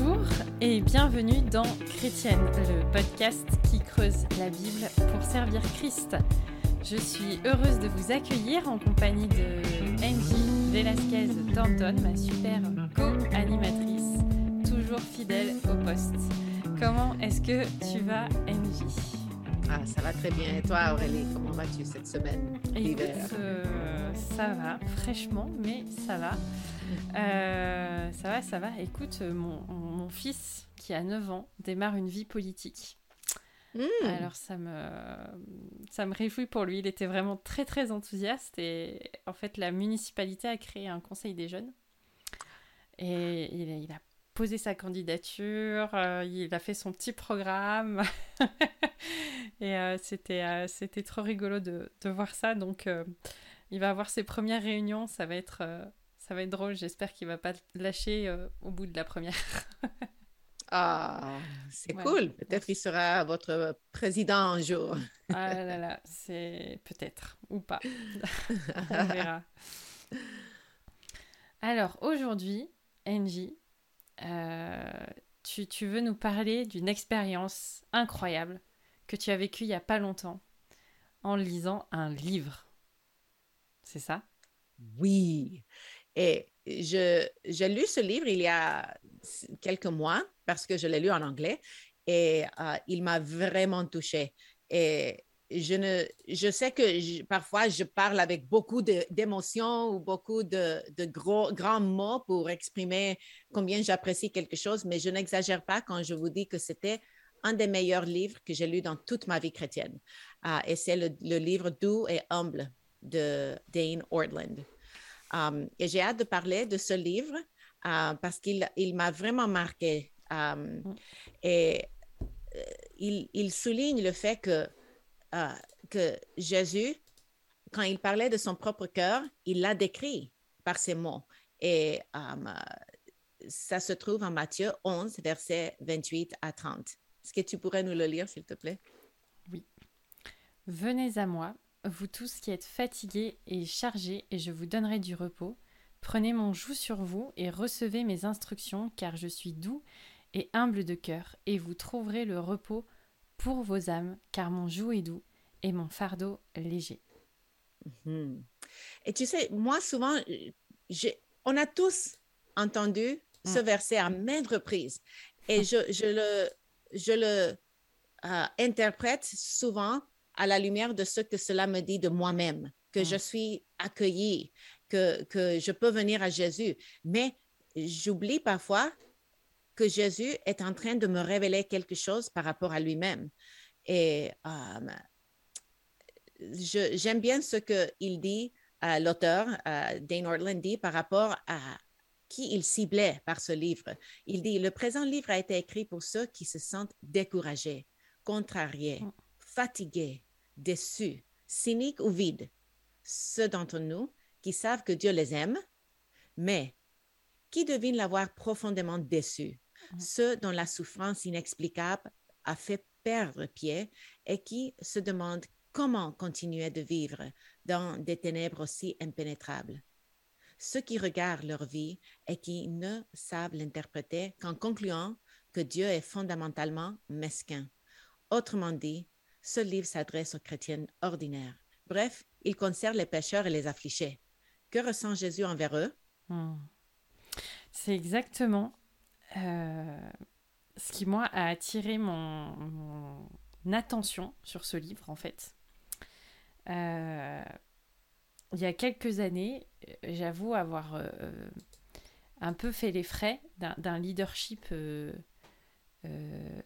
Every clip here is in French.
Bonjour et bienvenue dans Chrétienne, le podcast qui creuse la Bible pour servir Christ. Je suis heureuse de vous accueillir en compagnie de Angie Velasquez Thornton, ma super co-animatrice, toujours fidèle au poste. Comment est-ce que tu vas, Angie? Ah, ça va très bien. Et toi, Aurélie, comment vas-tu cette semaine? Écoute, euh, ça va, fraîchement, mais ça va. Euh, ça va, ça va. Écoute, mon, mon, fils, qui a 9 ans, démarre une vie politique. Hmm. Alors ça me, ça me réjouit pour lui. Il était vraiment très très enthousiaste et en fait la municipalité a créé un conseil des jeunes et il, il a posé sa candidature, euh, il a fait son petit programme et euh, c'était c'était trop rigolo de, de, voir ça. Donc il va avoir ses premières réunions, ça va être ça va être drôle. J'espère qu'il va pas lâcher euh, au bout de la première. ah, c'est cool. Peut-être qu'il sera votre président un jour. ah là là, c'est peut-être ou pas. On verra. Alors aujourd'hui, Angie, euh, tu, tu veux nous parler d'une expérience incroyable que tu as vécue il y a pas longtemps en lisant un livre. C'est ça? Oui. Et j'ai lu ce livre il y a quelques mois parce que je l'ai lu en anglais et euh, il m'a vraiment touchée. Et je, ne, je sais que parfois je parle avec beaucoup d'émotions ou beaucoup de, de, gros, grands mots pour exprimer combien j'apprécie quelque chose, mais je n'exagère pas quand je vous dis que c'était un des meilleurs livres que j'ai lu dans toute ma vie chrétienne. Euh, et c'est le, livre Doux et humble de Dane Ortland. Um, et j'ai hâte de parler de ce livre parce qu'il il, m'a vraiment marqué. Um, mm. Et euh, il, il, souligne le fait que, uh, que Jésus, quand il parlait de son propre cœur, il l'a décrit par ces mots. Et um, ça se trouve en Matthieu 11, versets 28 à 30. Est-ce que tu pourrais nous le lire, s'il te plaît? Oui. Venez à moi vous tous qui êtes fatigués et chargés, et je vous donnerai du repos. Prenez mon joug sur vous et recevez mes instructions, car je suis doux et humble de cœur, et vous trouverez le repos pour vos âmes, car mon joug est doux et mon fardeau léger. Mhm. Et tu sais, moi souvent, on a tous entendu ce mm. verset à maintes reprises, et je, le, je le euh, interprète souvent à la lumière de ce que cela me dit de moi-même, que je mm. suis accueillie, que, que je peux venir à Jésus. Mais j'oublie parfois que Jésus est en train de me révéler quelque chose par rapport à lui-même. Et euh, j'aime bien ce qu'il dit, euh, l'auteur, euh, Dane Ortland dit par rapport à qui il ciblait par ce livre. Il dit, le présent livre a été écrit pour ceux qui se sentent découragés, contrariés, mm. fatigués, déçus, cyniques ou vides, ceux d'entre nous qui savent que Dieu les aime, mais qui devinent l'avoir profondément déçu. Ceux dont la souffrance inexplicable a fait perdre pied et qui se demandent comment continuer de vivre dans des ténèbres aussi impénétrables. Ceux qui regardent leur vie et qui ne savent l'interpréter qu'en concluant que Dieu est fondamentalement mesquin. Autrement dit, ce livre s'adresse aux chrétiens ordinaires. Bref, il concerne les pécheurs et les affligés. Que ressent Jésus envers eux? Hmm. C'est exactement euh, ce qui, moi, a attiré mon, attention sur ce livre, en fait. Euh, il y a quelques années, j'avoue avoir euh, un peu fait les frais d'un leadership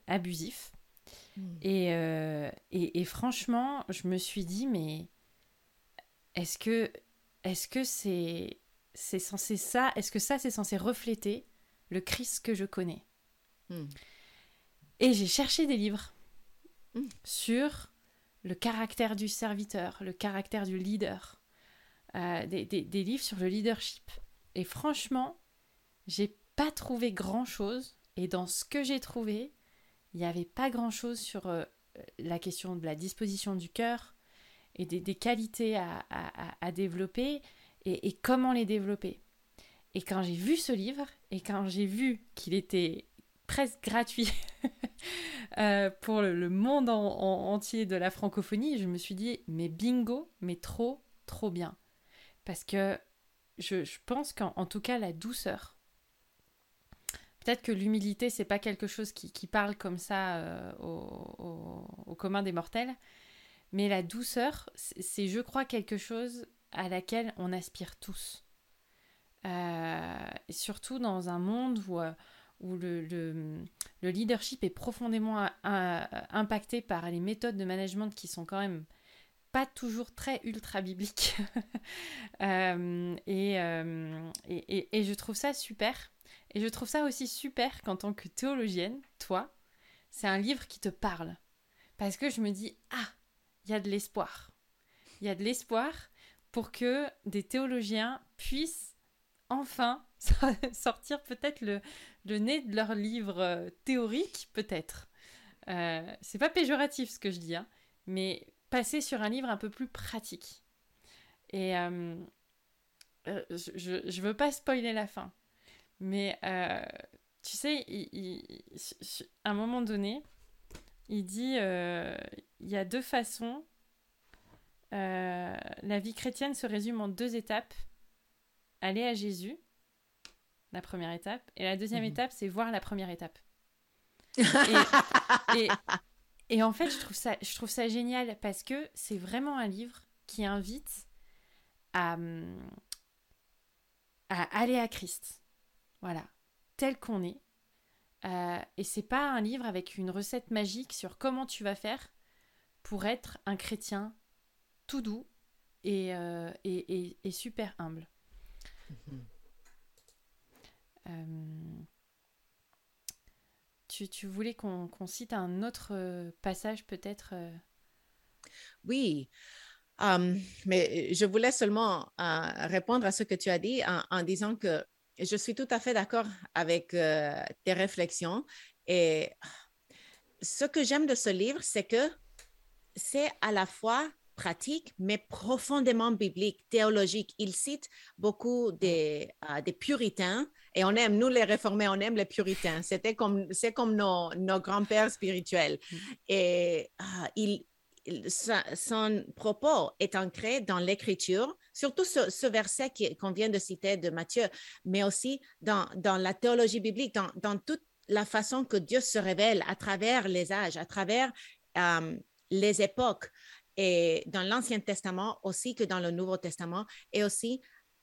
abusif. Hmm. Euh, et, et, franchement, je me suis dit, mais est-ce que est-ce que c'est c'est censé ça Est-ce que ça c'est censé refléter le Christ que je connais hmm. Et j'ai cherché des livres hmm. sur le caractère du serviteur, le caractère du leader, euh, des, des, des livres sur le leadership. Et franchement, j'ai pas trouvé grand chose. Et dans ce que j'ai trouvé, il n'y avait pas grand-chose sur euh, la question de la disposition du cœur et des, qualités à, développer et, comment les développer. Et quand j'ai vu ce livre et quand j'ai vu qu'il était presque gratuit euh, pour le, monde entier de la francophonie. Je me suis dit, mais bingo, mais trop, trop bien. Parce que je, pense qu'en tout cas, la douceur, peut-être que l'humilité, c'est pas quelque chose qui, parle comme ça euh, au, commun des mortels, mais la douceur, c'est, je crois, quelque chose à laquelle on aspire tous. Euh, surtout dans un monde où où le, le, leadership est profondément impacté par les méthodes de management qui sont quand même pas toujours très ultra bibliques. Euh, euh, et, je trouve ça super. Et je trouve ça aussi super qu'en tant que théologienne, toi, c'est un livre qui te parle. Parce que je me dis, ah, il y a de l'espoir. Il y a de l'espoir pour que des théologiens puissent enfin sortir peut-être le, le nez de leur livre euh, théorique, peut-être. Euh, c'est pas péjoratif ce que je dis, hein, mais passer sur un livre un peu plus pratique. Et euh, je, je veux pas spoiler la fin, mais tu sais, à un moment donné, il dit il y a deux façons. la vie chrétienne se résume en deux étapes aller à Jésus la première étape. Et la deuxième mhm. étape, c'est voir la première étape. et, en fait, je trouve, ça, je trouve ça génial parce que c'est vraiment un livre qui invite à, à aller à Christ. Voilà, tel qu'on est. Euh, et c'est pas un livre avec une recette magique sur comment tu vas faire pour être un chrétien tout doux et, euh, et, et super humble. Euh, tu, tu, voulais qu'on cite un autre euh, passage peut-être euh? Oui, mais je voulais seulement répondre à ce que tu as dit en, disant que je suis tout à fait d'accord avec tes réflexions. Et ce que j'aime de ce livre, c'est que c'est à la fois pratique, mais profondément biblique, théologique. Il cite beaucoup des, euh, des, puritains et on aime, nous les réformés, on aime les puritains. C'était comme, c'est comme nos, nos grands-pères spirituels. Mm. Et euh, il, son propos est ancré dans l'écriture, surtout ce, verset qu'on vient de citer de Matthieu, mais aussi dans, dans la théologie biblique, dans, dans, toute la façon que Dieu se révèle à travers les âges, à travers euh, les époques et dans l'Ancien Testament aussi que dans le Nouveau Testament. Et aussi,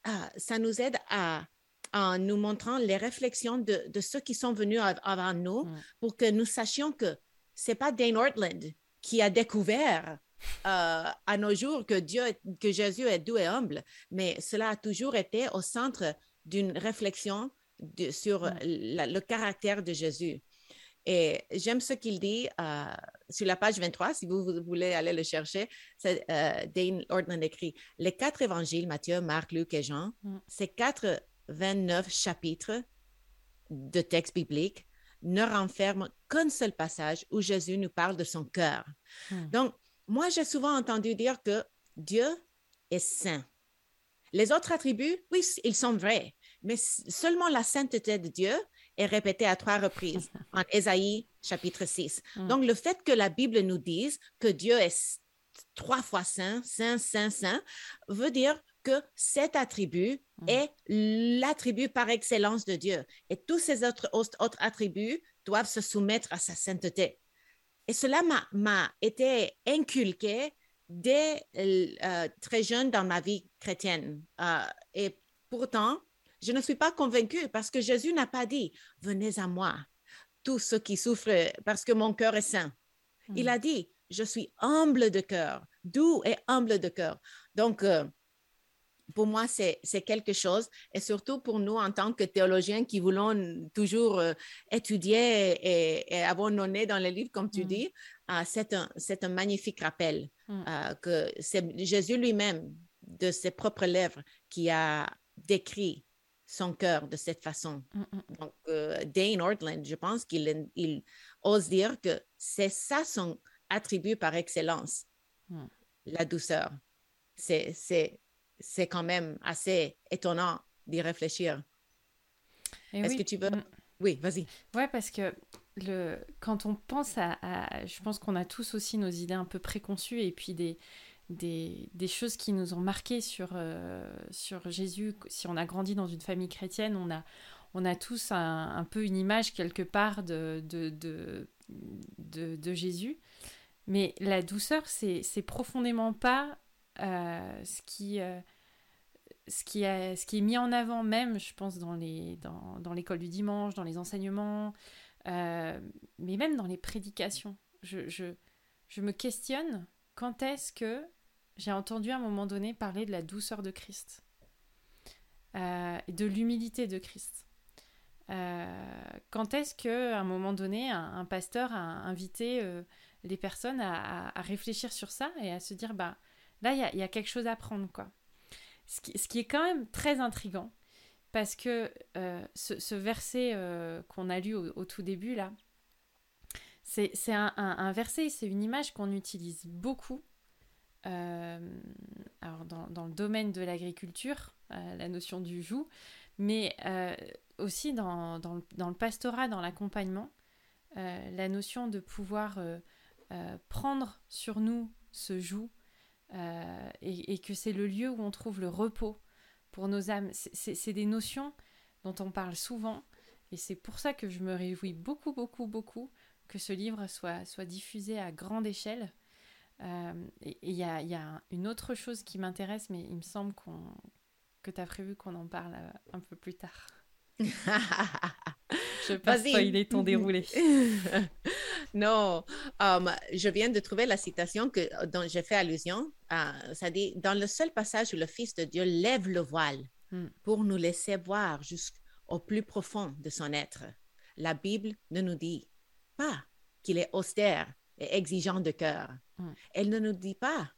euh, ça nous aide à, en nous montrant les réflexions de, de, ceux qui sont venus avant nous pour que nous sachions que c'est pas Dane Ortland qui a découvert euh, à nos jours que Dieu, que Jésus est doux et humble, mais cela a toujours été au centre d'une réflexion de, sur le caractère de Jésus. Et j'aime ce qu'il dit euh, sur la page 23, si vous, voulez aller le chercher. Euh, Dane Ortland écrit Les quatre évangiles, Matthieu, Marc, Luc et Jean, mm. ces quatre 29 chapitres de textes bibliques ne renferment qu'un seul passage où Jésus nous parle de son cœur. Mm. Donc, moi, j'ai souvent entendu dire que Dieu est saint. Les autres attributs, oui, ils sont vrais, mais seulement la sainteté de Dieu est répété à trois reprises en Ésaïe chapitre 6. Mm. Donc, le fait que la Bible nous dise que Dieu est trois fois saint, saint, saint, saint, veut dire que cet attribut mm. est l'attribut par excellence de Dieu. Et tous ces autres, autres attributs doivent se soumettre à sa sainteté. Et cela m'a été inculqué dès euh, très jeune dans ma vie chrétienne. Euh, et pourtant, je ne suis pas convaincue parce que Jésus n'a pas dit, venez à moi, tous ceux qui souffrent parce que mon cœur est saint. Il hmm. a dit, je suis humble de cœur, doux et humble de cœur. Donc, euh, pour moi, c'est quelque chose, et surtout pour nous en tant que théologiens qui voulons toujours euh, étudier et, et, avoir nos nez dans les livres, comme tu hmm. dis, euh, c'est un, un, magnifique rappel hmm. que c'est Jésus lui-même, de ses propres lèvres, qui a décrit son cœur de cette façon. Mm, mm. Donc, euh, Dane Ortland, je pense qu'il il ose dire que c'est ça son attribut par excellence, mm. la douceur. C'est quand même assez étonnant d'y réfléchir. Est-ce que tu veux? Oui, vas-y. Ouais, parce que le, quand on pense à, Je pense qu'on a tous aussi nos idées un peu préconçues et puis des, des, des choses qui nous ont marqué sur, euh, sur Jésus. Si on a grandi dans une famille chrétienne, on a, on a tous un, un peu une image quelque part de, de, de, de, Jésus. Mais la douceur, c'est profondément pas euh, ce qui... Euh, ce qui, est, ce qui est mis en avant même, je pense, dans l'école dans, dans du dimanche, dans les enseignements, mais même dans les prédications. Je, je, je me questionne quand est-ce que j'ai entendu à un moment donné parler de la douceur de Christ, euh, de l'humilité de Christ. Euh, quand est-ce que, à un moment donné, un, pasteur a invité les personnes à, réfléchir sur ça et à se dire, bah, là, il y, a, quelque chose à prendre, quoi. Ce qui, est quand même très intrigant, parce que euh, ce, verset euh, qu'on a lu au, tout début, là, c'est un, verset, c'est une image qu'on utilise beaucoup euh, alors dans, le domaine de l'agriculture, la notion du joug, mais aussi dans, dans, le, pastorat, dans l'accompagnement, la notion de pouvoir prendre sur nous ce joug euh, et, que c'est le lieu où on trouve le repos pour nos âmes. C'est des notions dont on parle souvent et c'est pour ça que je me réjouis beaucoup, beaucoup, beaucoup que ce livre soit, soit diffusé à grande échelle. Euh, et il y a, y a, une autre chose qui m'intéresse, mais il me semble qu'on que tu as prévu qu'on en parle euh, un peu plus tard. je passe il est ton déroulé. non, um, je viens de trouver la citation que, dont j'ai fait allusion. ça dit Dans le seul passage où le Fils de Dieu lève le voile hmm. pour nous laisser voir jusqu'au plus profond de son être, la Bible ne nous dit pas qu'il est austère et exigeant de cœur. Hmm. Elle ne nous dit pas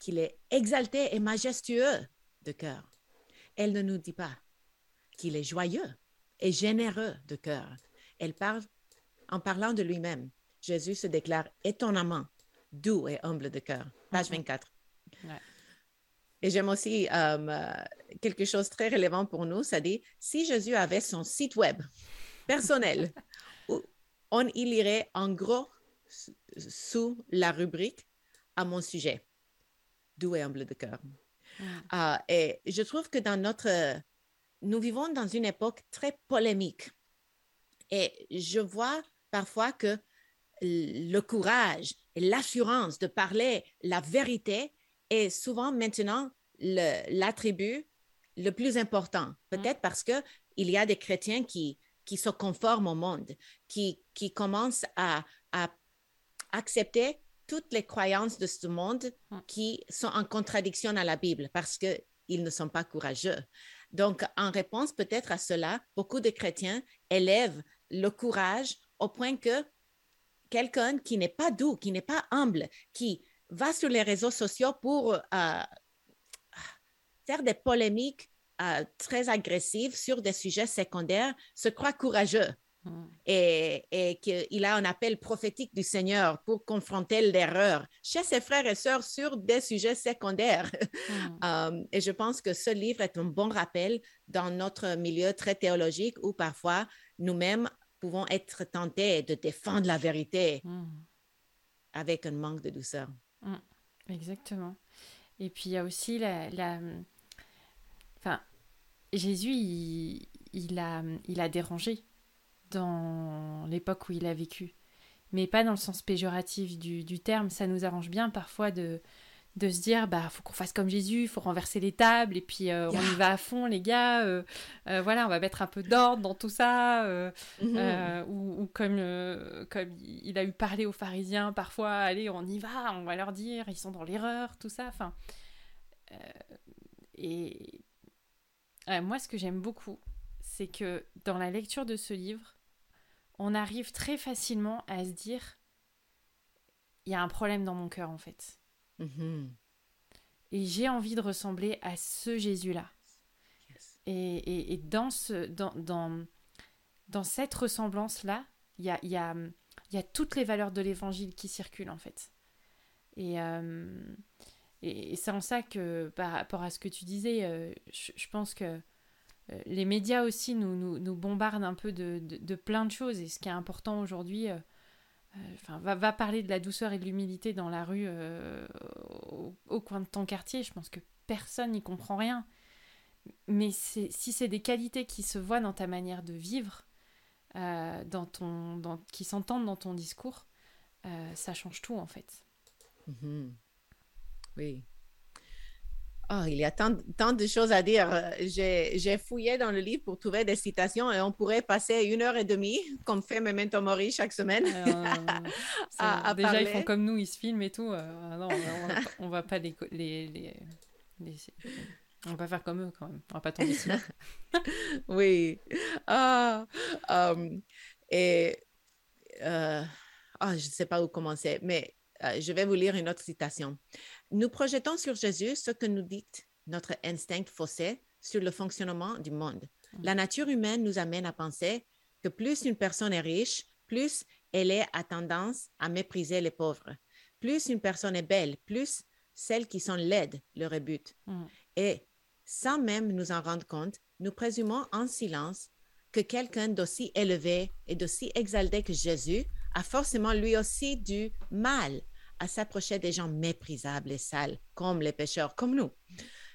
qu'il est exalté et majestueux de cœur. Elle ne nous dit pas qu'il est joyeux et généreux de cœur. Elle parle en parlant de lui-même. Jésus se déclare étonnamment doux et humble de cœur. Page 24. Mm-hmm. Et j'aime aussi euh, quelque chose très relevant pour nous, ça dit, si Jésus avait son site web personnel, on y lirait en gros sous la rubrique à mon sujet, doux et humble de cœur. Mm. Euh, et je trouve que dans notre nous vivons dans une époque très polémique. Et je vois parfois que le courage et l'assurance de parler la vérité est souvent maintenant l'attribut le, plus important. Mm. Peut-être parce qu'il y a des chrétiens qui, qui se conforment au monde, qui, qui commencent à, à accepter toutes les croyances de ce monde mm. qui sont en contradiction à la Bible parce qu'ils ne sont pas courageux. Donc, en réponse peut-être à cela, beaucoup de chrétiens élèvent le courage au point que quelqu'un qui n'est pas doux, qui n'est pas humble, qui va sur les réseaux sociaux pour euh, faire des polémiques euh, très agressives sur des sujets secondaires, se croit courageux. Mm. Et, qu'il a un appel prophétique du Seigneur pour confronter l'erreur chez ses frères et sœurs sur des sujets secondaires. Mm. Um, et je pense que ce livre est un bon rappel dans notre milieu très théologique où parfois nous-mêmes pouvons être tentés de défendre la vérité mm. avec un manque de douceur. Exactement. Et puis il y a aussi la... la... Enfin, Jésus, il, a, il a dérangé dans l'époque où il a vécu. Mais pas dans le sens péjoratif du, terme. Ça nous arrange bien parfois de, de se dire bah faut qu'on fasse comme Jésus, il faut renverser les tables et puis euh, on y va à fond les gars. Euh, euh, voilà, on va mettre un peu d'ordre dans tout ça. Mhm. ou, comme comme il a eu parlé aux pharisiens parfois, allez on y va, on va leur dire ils sont dans l'erreur, tout ça. Enfin et moi ce que j'aime beaucoup, c'est que dans la lecture de ce livre, on arrive très facilement à se dire il y a un problème dans mon cœur en fait. Mm-hmm. Et j'ai envie de ressembler à ce Jésus-là. Et, dans, ce, dans, dans, dans cette ressemblance-là, il y a, y, a, y a, toutes les valeurs de l'évangile qui circulent en fait. Et, euh, et, c'est en ça que, par rapport à ce que tu disais, euh, je, pense que les médias aussi nous, nous, bombardent un peu de, de, plein de choses. Et ce qui est important aujourd'hui, enfin, va, parler de la douceur et de l'humilité dans la rue au, coin de ton quartier. Je pense que personne n'y comprend rien. Mais si c'est des qualités qui se voient dans ta manière de vivre, euh, dans ton, qui s'entendent dans ton discours, euh, ça change tout en fait. Mhm. Oui. Oh, il y a tant, tant, de choses à dire. J'ai fouillé dans le livre pour trouver des citations et on pourrait passer une heure et demie, comme fait Memento Mori chaque semaine. Euh, déjà, ils font comme nous, ils se filment et tout. non, on, ne va pas les, les, les, on va faire comme eux quand même. On va pas tomber oui. Ah, um, et euh, ah, je ne sais pas où commencer, mais euh, je vais vous lire une autre citation. Nous projetons sur Jésus ce que nous dicte notre instinct faussé sur le fonctionnement du monde. Mm. La nature humaine nous amène à penser que plus une personne est riche, plus elle est à tendance à mépriser les pauvres. Plus une personne est belle, plus celles qui sont laides le rebutent. Mm. Et sans même nous en rendre compte, nous présumons en silence que quelqu'un d'aussi élevé et d'aussi exalté que Jésus a forcément lui aussi du mal à s'approcher des gens méprisables et sales, comme les pécheurs, comme nous.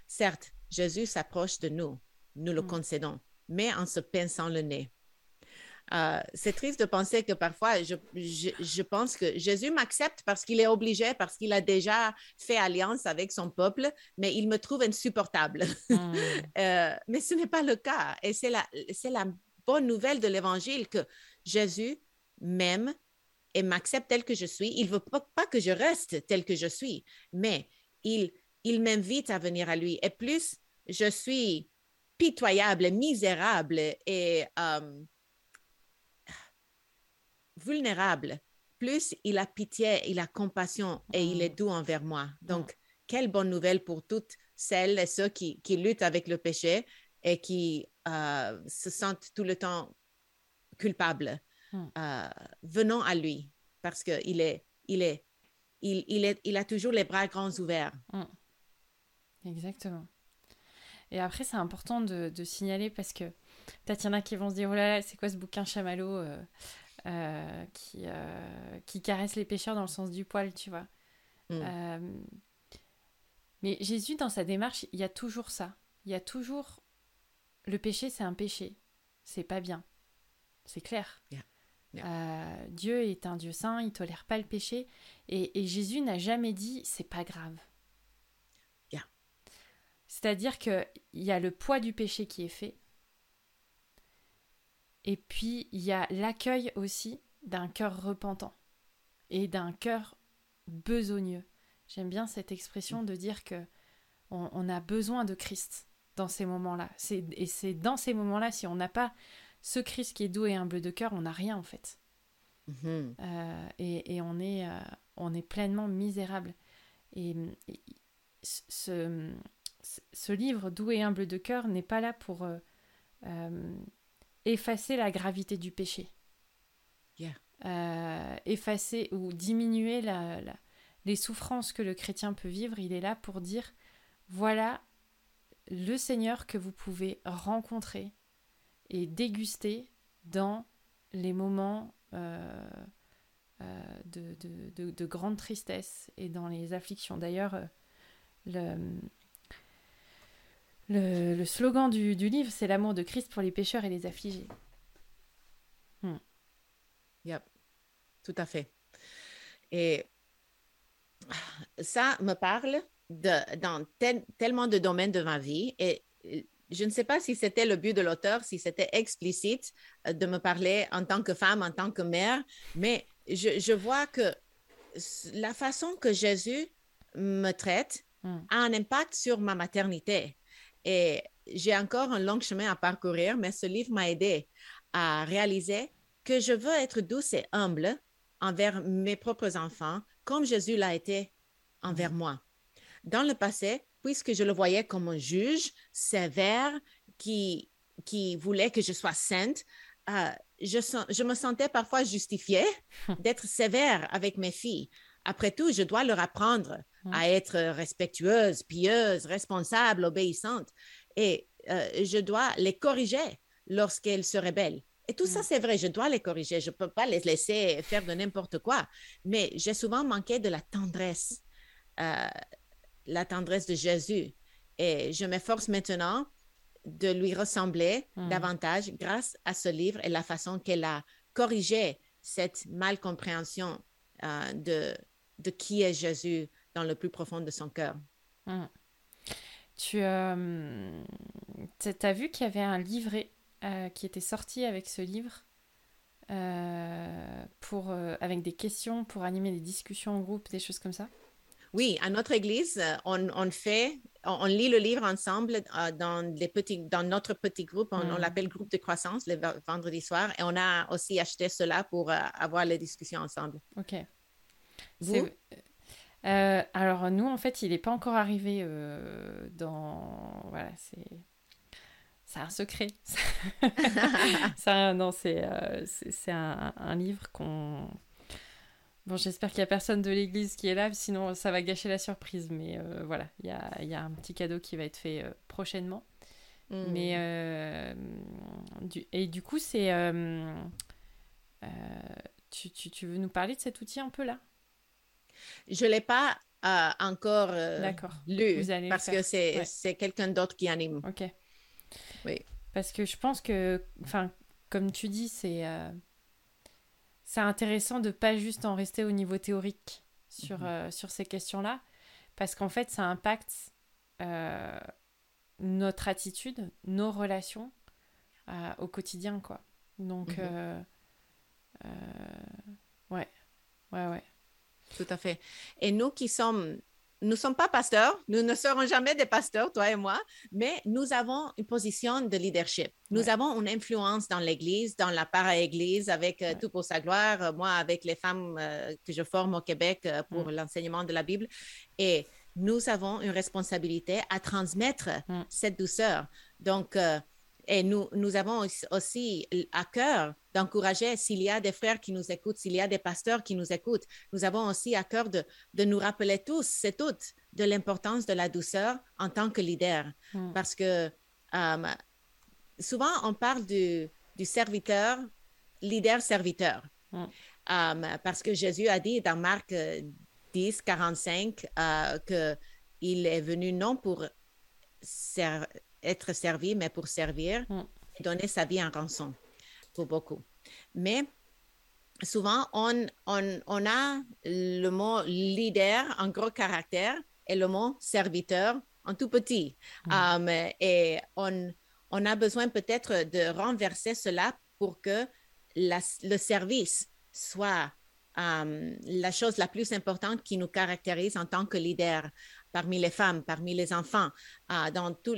Certes, Jésus s'approche de nous, nous le mm. concédons, mais en se pinçant le nez. Euh, c'est triste de penser que parfois, je, je, pense que Jésus m'accepte parce qu'il est obligé, parce qu'il a déjà fait alliance avec son peuple, mais il me trouve insupportable. Hmm. Euh, mais ce n'est pas le cas. Et c'est la, c'est la bonne nouvelle de l'Évangile que Jésus m'aime et m'accepte tel que je suis. Il ne veut pas, pas, que je reste tel que je suis, mais il, il m'invite à venir à lui. Et plus je suis pitoyable, misérable et... Euh, vulnérable, plus il a pitié, il a compassion et il est mm. doux envers moi. Donc, quelle bonne nouvelle pour toutes celles et ceux qui, luttent avec le péché et qui euh, se sentent tout le temps culpables. Mm. Euh, venons à lui parce qu'il est, il est, il, est, il a toujours les bras grands ouverts. Mm. Exactement. Et après, c'est important de, signaler parce que peut-être il y en a qui vont se dire, oh là là, c'est quoi ce bouquin chamallow euh, euh, qui, euh, qui caresse les pêcheurs dans le sens du poil, tu vois. Mm. Euh, mais Jésus, dans sa démarche, il y a toujours ça. Il y a toujours le péché, c'est un péché. C'est pas bien. C'est clair. Dieu est un Dieu saint, il tolère pas le péché. Et, et Jésus n'a jamais dit c'est pas grave. C'est-à-dire qu'il y a le poids du péché qui est fait, et puis, il y a l'accueil aussi d'un cœur repentant et d'un cœur besogneux. J'aime bien cette expression de dire que on, a besoin de Christ dans ces moments-là. Et c'est dans ces moments-là, si on n'a pas ce Christ qui est doux et humble de cœur, on n'a rien en fait. Mm-hmm. Euh, et, on, est, euh, on est pleinement misérable. Et, ce, ce, livre, Doux et humble de cœur, n'est pas là pour euh, effacer la gravité du péché. Effacer ou diminuer la, les souffrances que le chrétien peut vivre, il est là pour dire, voilà le Seigneur que vous pouvez rencontrer et déguster dans les moments euh, euh, de, de, grande tristesse et dans les afflictions. D'ailleurs, le, le, slogan du, livre, c'est l'amour de Christ pour les pécheurs et les affligés. Hmm. Yep, tout à fait. Et ça me parle de, dans tellement de domaines de ma vie. Et je ne sais pas si c'était le but de l'auteur, si c'était explicite euh, de me parler en tant que femme, en tant que mère, mais je, je vois que la façon que Jésus me traite hmm. a un impact sur ma maternité. Et j'ai encore un long chemin à parcourir, mais ce livre m'a aidé à réaliser que je veux être douce et humble envers mes propres enfants, comme Jésus l'a été envers moi. Dans le passé, puisque je le voyais comme un juge sévère qui, qui voulait que je sois sainte, euh, je, je, me sentais parfois justifiée d'être sévère avec mes filles. Après tout, je dois leur apprendre à être respectueuse, pieuse, responsable, obéissante. Et je dois les corriger lorsqu'elles se rebellent. Et tout ça, c'est vrai, je dois les corriger. Je ne peux pas les laisser faire de n'importe quoi. Mais j'ai souvent manqué de la tendresse, euh, la tendresse de Jésus. Et je m'efforce maintenant de lui ressembler mm. davantage grâce à ce livre et la façon qu'elle a corrigé cette malcompréhension euh, de, de qui est Jésus dans le plus profond de son cœur. Mm. Tu euh, as vu qu'il y avait un livret euh, qui était sorti avec ce livre, euh, pour, euh, avec des questions pour animer des discussions en groupe, des choses comme ça? Oui, à notre église, on, on fait, on, lit le livre ensemble dans, les petits, dans notre petit groupe, on, hmm. l'appelle groupe de croissance le vendredi soir, et on a aussi acheté cela pour avoir les discussions ensemble. Ok. Vous? Alors nous, en fait, il n'est pas encore arrivé dans... Voilà, c'est c'est un secret. ça, non, c'est euh, c'est un, un, livre qu'on. Bon, j'espère qu'il n'y a personne de l'église qui est là, sinon ça va gâcher la surprise. Mais euh, voilà, il y a, y a, un petit cadeau qui va être fait euh, prochainement. Hmm. Mais. Du, et du coup, c'est. Tu, tu, tu, veux nous parler de cet outil un peu là? Je ne l'ai pas encore lu parce que c'est quelqu'un d'autre qui anime. Ok. Oui. Parce que je pense que, enfin, comme tu dis, c'est euh, c'est intéressant de pas juste en rester au niveau théorique sur, mhm. euh, sur ces questions-là, parce qu'en fait, ça impacte euh, notre attitude, nos relations au quotidien, quoi. Donc, mhm. ouais, ouais, ouais. Tout à fait. Et nous qui sommes nous ne sommes pas pasteurs, nous ne serons jamais des pasteurs, toi et moi, mais nous avons une position de leadership. Nous avons une influence dans l'Église, dans la para-Église, avec euh, Tout pour sa gloire, euh, moi avec les femmes euh, que je forme au Québec pour mm. l'enseignement de la Bible. Et nous avons une responsabilité à transmettre mm. cette douceur. Donc, et nous, nous avons aussi à cœur d'encourager, s'il y a des frères qui nous écoutent, s'il y a des pasteurs qui nous écoutent, nous avons aussi à cœur de, de nous rappeler tous et toutes de l'importance de la douceur en tant que leader. Hmm. Parce que euh, souvent, on parle du, du serviteur, leader-serviteur. Hmm. Euh, parce que Jésus a dit dans Marc 10, 45 euh, qu'il est venu non pour servir être servi, mais pour servir, mm. donner sa vie en rançon pour beaucoup. Mais souvent, on, on, on, a le mot leader en gros caractère et le mot serviteur en tout petit. Mm. Um, et on, on a besoin peut-être de renverser cela pour que le service soit um, la chose la plus importante qui nous caractérise en tant que leader parmi les femmes, parmi les enfants, dans tout,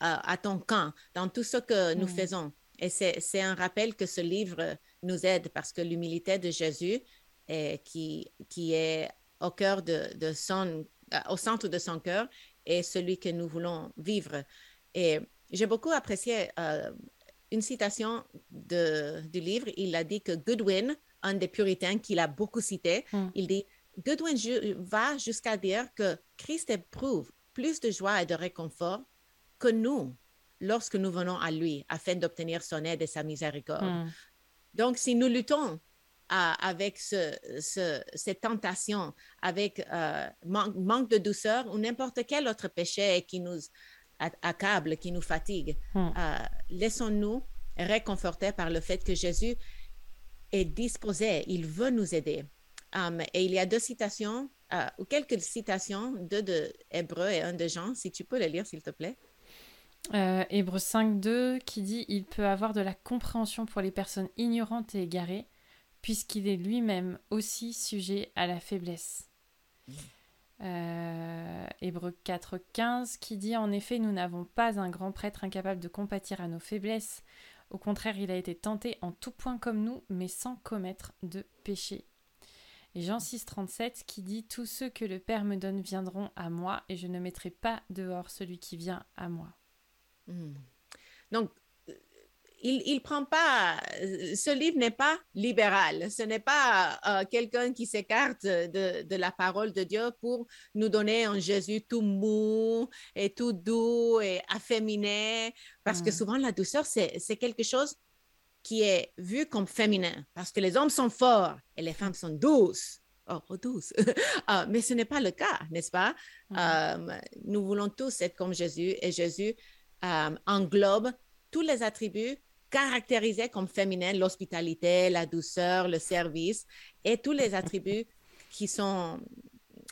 à ton camp, dans tout ce que nous mm. faisons. Et c'est un rappel que ce livre nous aide parce que l'humilité de Jésus, est, qui, qui est au cœur de, de son, au centre de son cœur, est celui que nous voulons vivre. Et j'ai beaucoup apprécié euh, une citation de, du livre. Il a dit que Goodwin, un des puritains qu'il a beaucoup cité, mm. il dit Goodwin va jusqu'à dire que Christ éprouve plus de joie et de réconfort que nous lorsque nous venons à lui afin d'obtenir son aide et sa miséricorde. Hmm. Donc, si nous luttons avec ce, cette tentation, avec euh, manque de douceur ou n'importe quel autre péché qui nous accable, qui nous fatigue, hmm. euh, laissons-nous réconforter par le fait que Jésus est disposé, il veut nous aider. Um, et il y a deux citations, euh, ou quelques citations, deux de Hébreu et un de Jean, si tu peux les lire, s'il te plaît. Euh, Hébreu 5.2 qui dit Il peut avoir de la compréhension pour les personnes ignorantes et égarées, puisqu'il est lui-même aussi sujet à la faiblesse. Euh, Hébreu 4.15 qui dit En effet, nous n'avons pas un grand prêtre incapable de compatir à nos faiblesses. Au contraire, il a été tenté en tout point comme nous, mais sans commettre de péché. Jean 6, 37 qui dit Tous ceux que le Père me donne viendront à moi, et je ne mettrai pas dehors celui qui vient à moi. Hmm. Donc, il ne prend pas, ce livre n'est pas libéral, ce n'est pas euh, quelqu'un qui s'écarte de, de, la parole de Dieu pour nous donner un Jésus tout mou et tout doux et afféminé, parce que mm. souvent la douceur, c'est quelque chose qui est vu comme féminin, parce que les hommes sont forts et les femmes sont douces. Oh, douces. Ah, mais ce n'est pas le cas, n'est-ce pas? Mm. Euh, nous voulons tous être comme Jésus et Jésus euh, englobe tous les attributs caractérisés comme féminins, l'hospitalité, la douceur, le service, et tous les attributs qui sont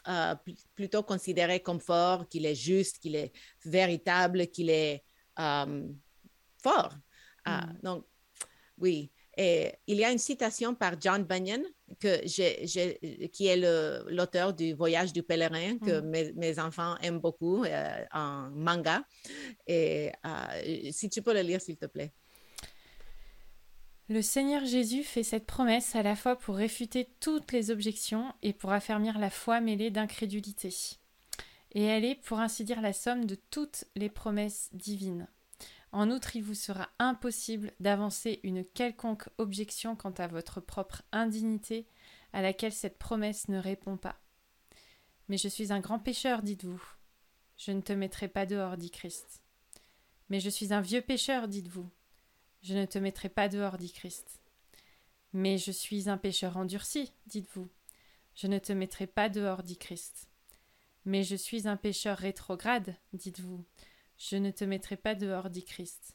euh, plutôt considérés comme forts, qu'il est juste, qu'il est véritable, qu'il est euh, fort. Ah, mm. donc, oui. Et il y a une citation par John Bunyan, que qui est l'auteur du Voyage du pèlerin, que mm. mes, enfants aiment beaucoup euh, en manga. Et si tu peux le lire, s'il te plaît. Le Seigneur Jésus fait cette promesse à la fois pour réfuter toutes les objections et pour affermir la foi mêlée d'incrédulité. Et elle est, pour ainsi dire, la somme de toutes les promesses divines. En outre, il vous sera impossible d'avancer une quelconque objection quant à votre propre indignité à laquelle cette promesse ne répond pas. Mais je suis un grand pécheur, dites-vous. Je ne te mettrai pas dehors, dit Christ. Mais je suis un vieux pécheur, dites-vous. Je ne te mettrai pas dehors, dit Christ. Mais je suis un pécheur endurci, dites-vous. Je ne te mettrai pas dehors, dit Christ. Mais je suis un pécheur rétrograde, dites-vous. Je ne te mettrai pas dehors, dit Christ.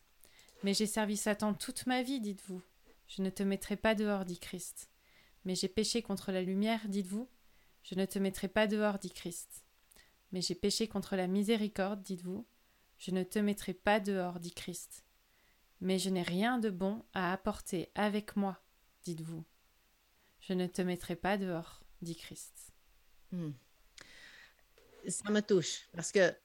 Mais j'ai servi Satan toute ma vie, dites-vous. Je ne te mettrai pas dehors, dit Christ. Mais j'ai péché contre la lumière, dites-vous. Je ne te mettrai pas dehors, dit Christ. Mais j'ai péché contre la miséricorde, dites-vous. Je ne te mettrai pas dehors, dit Christ mais je n'ai rien de bon à apporter avec moi, dites-vous. Je ne te mettrai pas dehors, dit Christ. Hmm. Ça me touche parce que,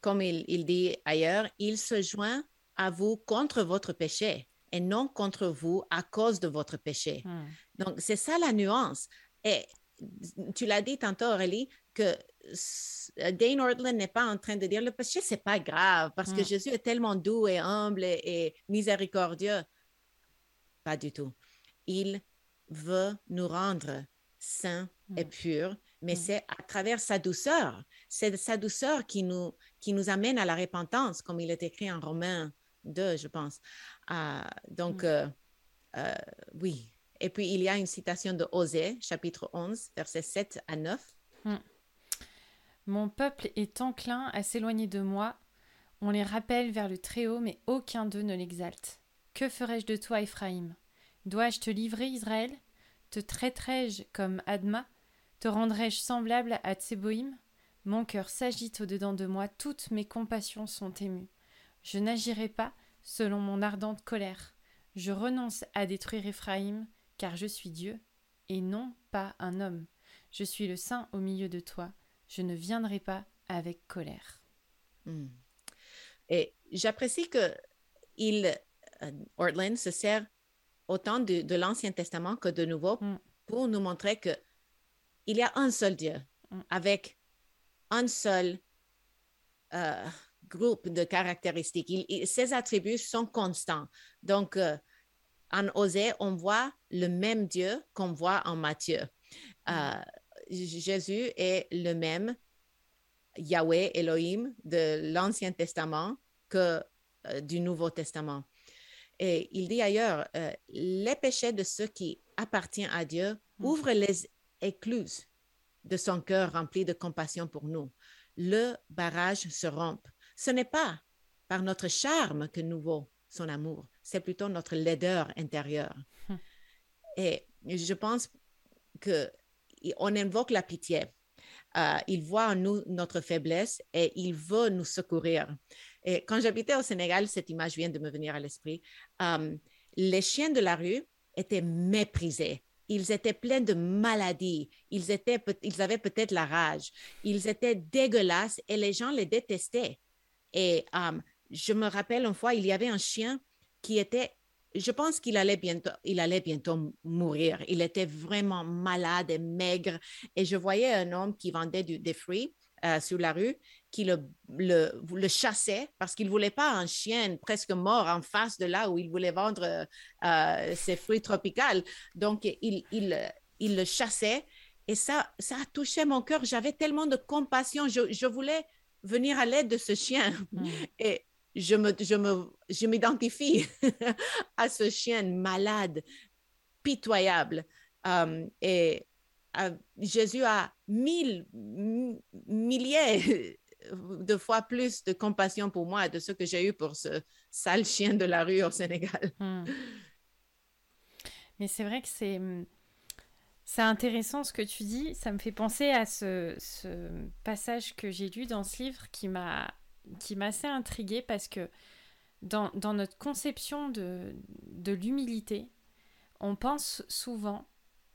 comme il, dit ailleurs, il se joint à vous contre votre péché et non contre vous à cause de votre péché. Hmm. Donc, c'est ça la nuance. Et tu l'as dit tantôt, Aurélie, que Dane Ortland n'est pas en train de dire le péché, c'est pas grave parce que mm. Jésus est tellement doux et humble et, miséricordieux. Pas du tout. Il veut nous rendre saints et mm. purs, mais mm. c'est à travers sa douceur. C'est sa douceur qui nous, qui nous amène à la repentance, comme il est écrit en Romains 2, je pense. Ah, donc, euh, euh, oui. Et puis, il y a une citation de Osée, chapitre 11, versets 7 à 9. Mon peuple est enclin à s'éloigner de moi. On les rappelle vers le Très-Haut, mais aucun d'eux ne l'exalte. Que ferai-je de toi, Éphraïm? Dois-je te livrer, Israël? Te traiterai-je comme Adma? Te rendrai-je semblable à Tseboïm? Mon cœur s'agite au-dedans de moi, toutes mes compassions sont émues. Je n'agirai pas selon mon ardente colère. Je renonce à détruire Éphraïm, car je suis Dieu, et non pas un homme. Je suis le saint au milieu de toi je ne viendrai pas avec colère. Hmm. Et j'apprécie que il, euh, Ortland se sert autant de, l'Ancien Testament que de Nouveau hmm. pour nous montrer que il y a un seul Dieu hmm. avec un seul euh, groupe de caractéristiques. ses attributs sont constants. Donc, euh, en Osée, on voit le même Dieu qu'on voit en Matthieu. Jésus est le même Yahweh Elohim de l'Ancien Testament que euh, du Nouveau Testament. Et il dit ailleurs, euh, les péchés de ceux qui appartiennent à Dieu mm. ouvrent les écluses de son cœur rempli de compassion pour nous. Le barrage se rompt. Ce n'est pas par notre charme que nous vaut son amour, c'est plutôt notre laideur intérieure. Mm. Et je pense que on invoque la pitié. Euh, il voit en nous notre faiblesse et il veut nous secourir. Et quand j'habitais au Sénégal, cette image vient de me venir à l'esprit. Euh, les chiens de la rue étaient méprisés. Ils étaient pleins de maladies. Ils, avaient peut-être la rage. Ils étaient dégueulasses et les gens les détestaient. Et euh, je me rappelle une fois, il y avait un chien qui était je pense qu'il allait bientôt, il allait bientôt mourir. Il était vraiment malade et maigre. Et je voyais un homme qui vendait des fruits euh, sur la rue qui le, le, chassait parce qu'il ne voulait pas un chien presque mort en face de là où il voulait vendre euh, ses fruits tropicaux. Donc, il, il, il, le chassait et ça, ça a touché mon cœur. J'avais tellement de compassion. Je, je, voulais venir à l'aide de ce chien. Mm. Et je me, je me, je m'identifie à ce chien malade, pitoyable. Um, et uh, Jésus a mille, milliers de fois plus de compassion pour moi de ce que j'ai eu pour ce sale chien de la rue au Sénégal. Hmm. Mais c'est vrai que c'est c'est intéressant ce que tu dis. Ça me fait penser à ce, passage que j'ai lu dans ce livre qui m'a qui m'a assez intriguée parce que dans, notre conception de, de l'humilité, on pense souvent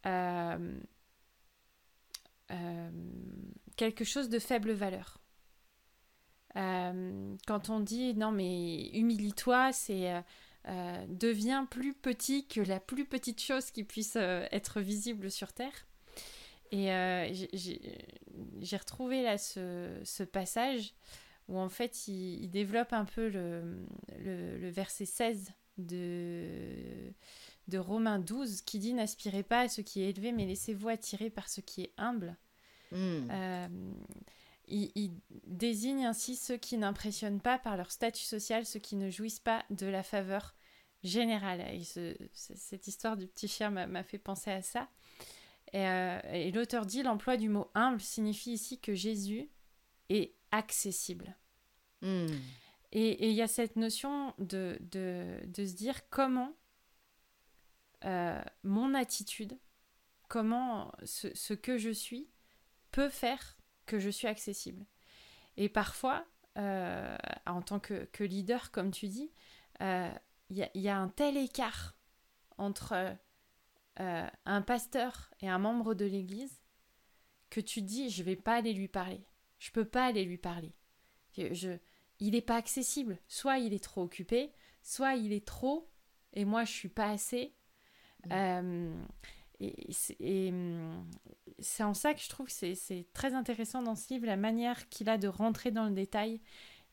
euh, euh, quelque chose de faible valeur. Euh, quand on dit non mais humilie-toi, c'est euh, deviens plus petit que la plus petite chose qui puisse être visible sur Terre. Et j'ai retrouvé là ce, ce, passage où en fait il, développe un peu le, le, le verset 16 de, de Romains 12 qui dit N'aspirez pas à ce qui est élevé, mais laissez-vous attirer par ce qui est humble. Euh, il, désigne ainsi ceux qui n'impressionnent pas par leur statut social, ceux qui ne jouissent pas de la faveur générale. Et cette histoire du petit chien m'a fait penser à ça. Et, euh, l'auteur dit l'emploi du mot humble signifie ici que Jésus est accessible. Hmm. Et il y a cette notion de, de, de, se dire comment euh, mon attitude, comment ce, que je suis peut faire que je suis accessible. Et parfois, euh, en tant que, leader, comme tu dis, il euh, y, a un tel écart entre un pasteur et un membre de l'Église que tu dis, je vais pas aller lui parler. Je peux pas aller lui parler. Je, il n'est pas accessible. Soit il est trop occupé, soit il est trop, et moi je suis pas assez. Mm. Euh, et, c'est en ça que je trouve que c'est très intéressant dans ce livre, la manière qu'il a de rentrer dans le détail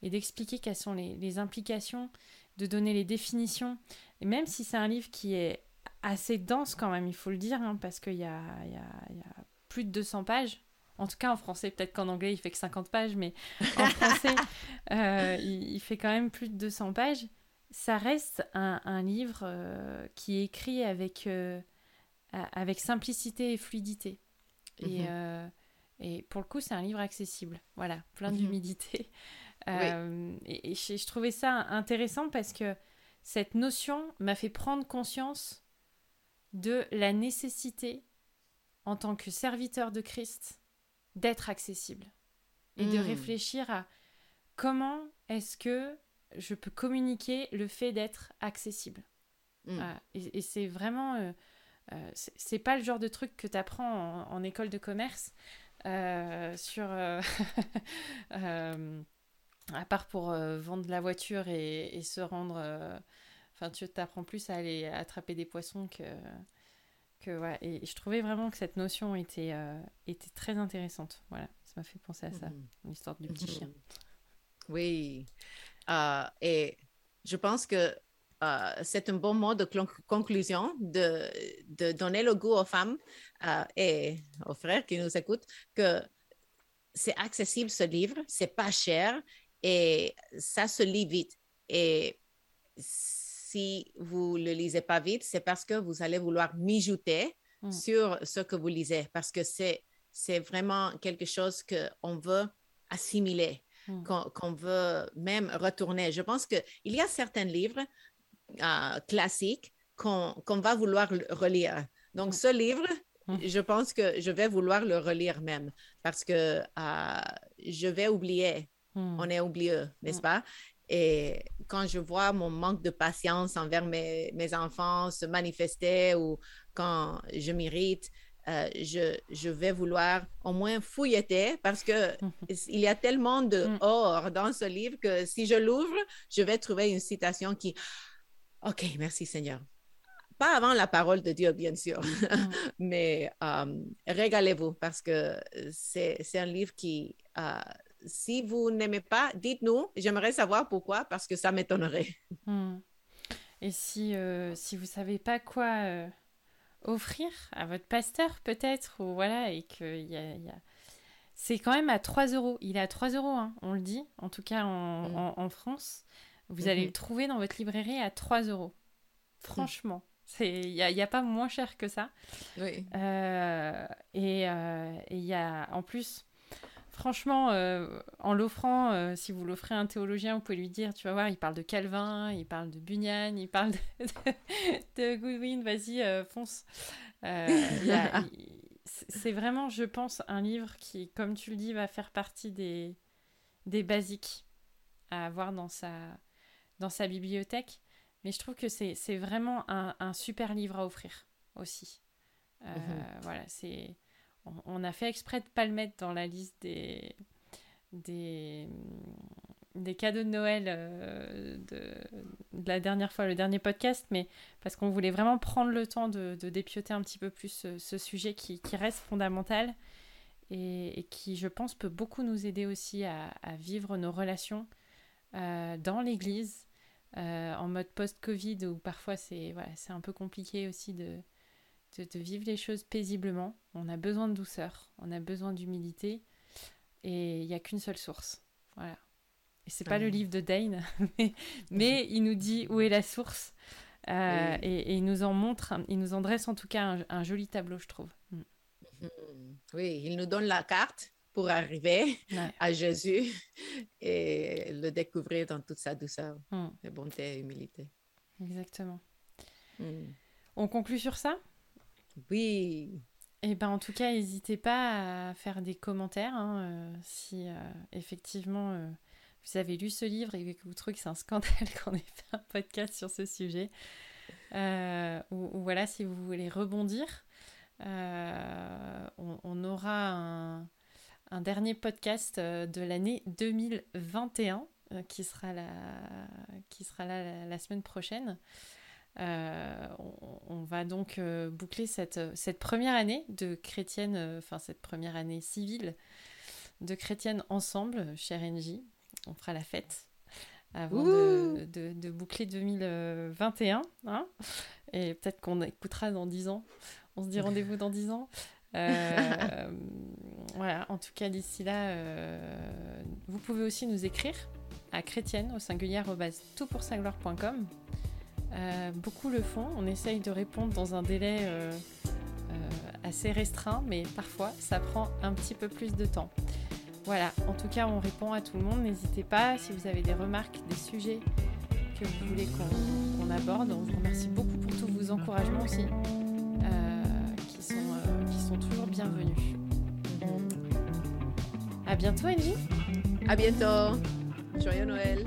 et d'expliquer quelles sont les, implications, de donner les définitions. Et même si c'est un livre qui est assez dense quand même, il faut le dire, hein, parce qu'il y a, y, y a plus de 200 pages. En tout cas en français, peut-être qu'en anglais il fait que 50 pages, mais en français euh, il, fait quand même plus de 200 pages ça reste un, livre euh, qui est écrit avec, euh, avec simplicité et fluidité. Et, mhm. euh, et, pour le coup, c'est un livre accessible. Voilà, plein mhm. d'humidité. Et, je, trouvais ça intéressant parce que cette notion m'a fait prendre conscience de la nécessité, en tant que serviteur de Christ, d'être accessible. Et de hmm. réfléchir à comment est-ce que je peux communiquer le fait d'être accessible. Mm. et, c'est vraiment. Euh, euh, c'est pas le genre de truc que tu apprends en, école de commerce euh, sur. à part pour vendre la voiture et, se rendre. Enfin, tu t'apprends plus à aller attraper des poissons que. Que, ouais. Et je trouvais vraiment que cette notion était, était très intéressante. Voilà, ça m'a fait penser à ça, l'histoire du petit chien. Oui, euh, et je pense que euh, c'est un bon mot de conclusion de, de, donner le goût aux femmes euh, et aux frères qui nous écoutent que c'est accessible ce livre, c'est pas cher et ça se lit vite. Et si vous le lisez pas vite, c'est parce que vous allez vouloir mijoter mm. sur ce que vous lisez parce que c'est c'est vraiment quelque chose qu'on veut assimiler. Hmm. qu'on veut même retourner. Je pense qu'il y a certains livres euh, classiques qu'on va vouloir relire. Donc, ce livre, hmm. je pense que je vais vouloir le relire même parce que euh, je vais oublier. On est oublieux, n'est-ce pas? Et quand je vois mon manque de patience envers mes, mes enfants se manifester ou quand je m'irrite, euh, je, je, vais vouloir au moins fouilleter parce que il y a tellement de or dans ce livre que si je l'ouvre, je vais trouver une citation qui, OK, merci Seigneur. Pas avant la parole de Dieu, bien sûr, mm. mais euh, régalez-vous parce que c'est un livre qui, euh, si vous n'aimez pas, dites-nous. J'aimerais savoir pourquoi, parce que ça m'étonnerait. Hmm. Et si, euh, si vous savez pas quoi euh, offrir à votre pasteur, peut-être, ou voilà, et que y a, y a... c'est quand même à 3 euros. Il est à 3 euros, hein, on le dit, en tout cas en, mm. en, France. Vous allez mm-hmm. le trouver dans votre librairie à 3 euros. Franchement. Il n'y a, pas moins cher que ça. Oui. Euh, et il y a, en plus, franchement, euh, en l'offrant, euh, si vous l'offrez à un théologien, vous pouvez lui dire, tu vas voir, il parle de Calvin, il parle de Bunyan, il parle de, Goodwin, vas-y, euh, fonce. c'est vraiment, je pense, un livre qui, comme tu le dis, va faire partie des, des basiques à avoir dans sa, dans sa bibliothèque. Mais je trouve que c'est vraiment un, un, super livre à offrir aussi. Mhm. Voilà, c'est on, a fait exprès de pas le mettre dans la liste des, des, des cadeaux de Noël euh, de, la dernière fois, le dernier podcast, mais parce qu'on voulait vraiment prendre le temps de, de dépioter un petit peu plus ce, sujet qui, reste fondamental et, qui, je pense, peut beaucoup nous aider aussi à, vivre nos relations euh, dans l'Église. Euh, en mode post-Covid où parfois c'est voilà, un peu compliqué aussi de, de, vivre les choses paisiblement. On a besoin de douceur, on a besoin d'humilité, et il n'y a qu'une seule source. Voilà. Et c'est pas le livre de Dane, mais, il nous dit où est la source, euh, et, il nous en montre, il nous en dresse en tout cas un, joli tableau, je trouve. Mm. Mm. Oui, il nous donne la carte pour arriver à Jésus et le découvrir dans toute sa douceur, mm. bonté et humilité. Exactement. On conclut sur ça? Oui. Eh ben en tout cas, n'hésitez pas à faire des commentaires hein, euh, si euh, effectivement euh, vous avez lu ce livre et que vous trouvez que c'est un scandale qu'on ait fait un podcast sur ce sujet. Ou, voilà, si vous voulez rebondir, on, aura un, un, dernier podcast de l'année 2021 qui sera, la, qui sera là la semaine prochaine. Euh, on, va donc euh, boucler cette, cette, première année de chrétienne, euh, enfin cette première année civile de chrétienne ensemble, chez NJ. On fera la fête avant de, de, boucler 2021. Hein Et peut-être qu'on écoutera dans 10 ans. On se dit rendez-vous dans 10 ans. Voilà, en tout cas, d'ici là, vous pouvez aussi nous écrire à chrétienne au singulier toutpoursagloire.com. Euh, beaucoup le font. On essaye de répondre dans un délai euh, euh, assez restreint, mais parfois ça prend un petit peu plus de temps. Voilà, en tout cas, on répond à tout le monde. N'hésitez pas si vous avez des remarques, des sujets que vous voulez qu'on aborde. On vous remercie beaucoup pour tous vos encouragements aussi, qui sont toujours bienvenus. À bientôt, Angie. À bientôt. Joyeux Noël.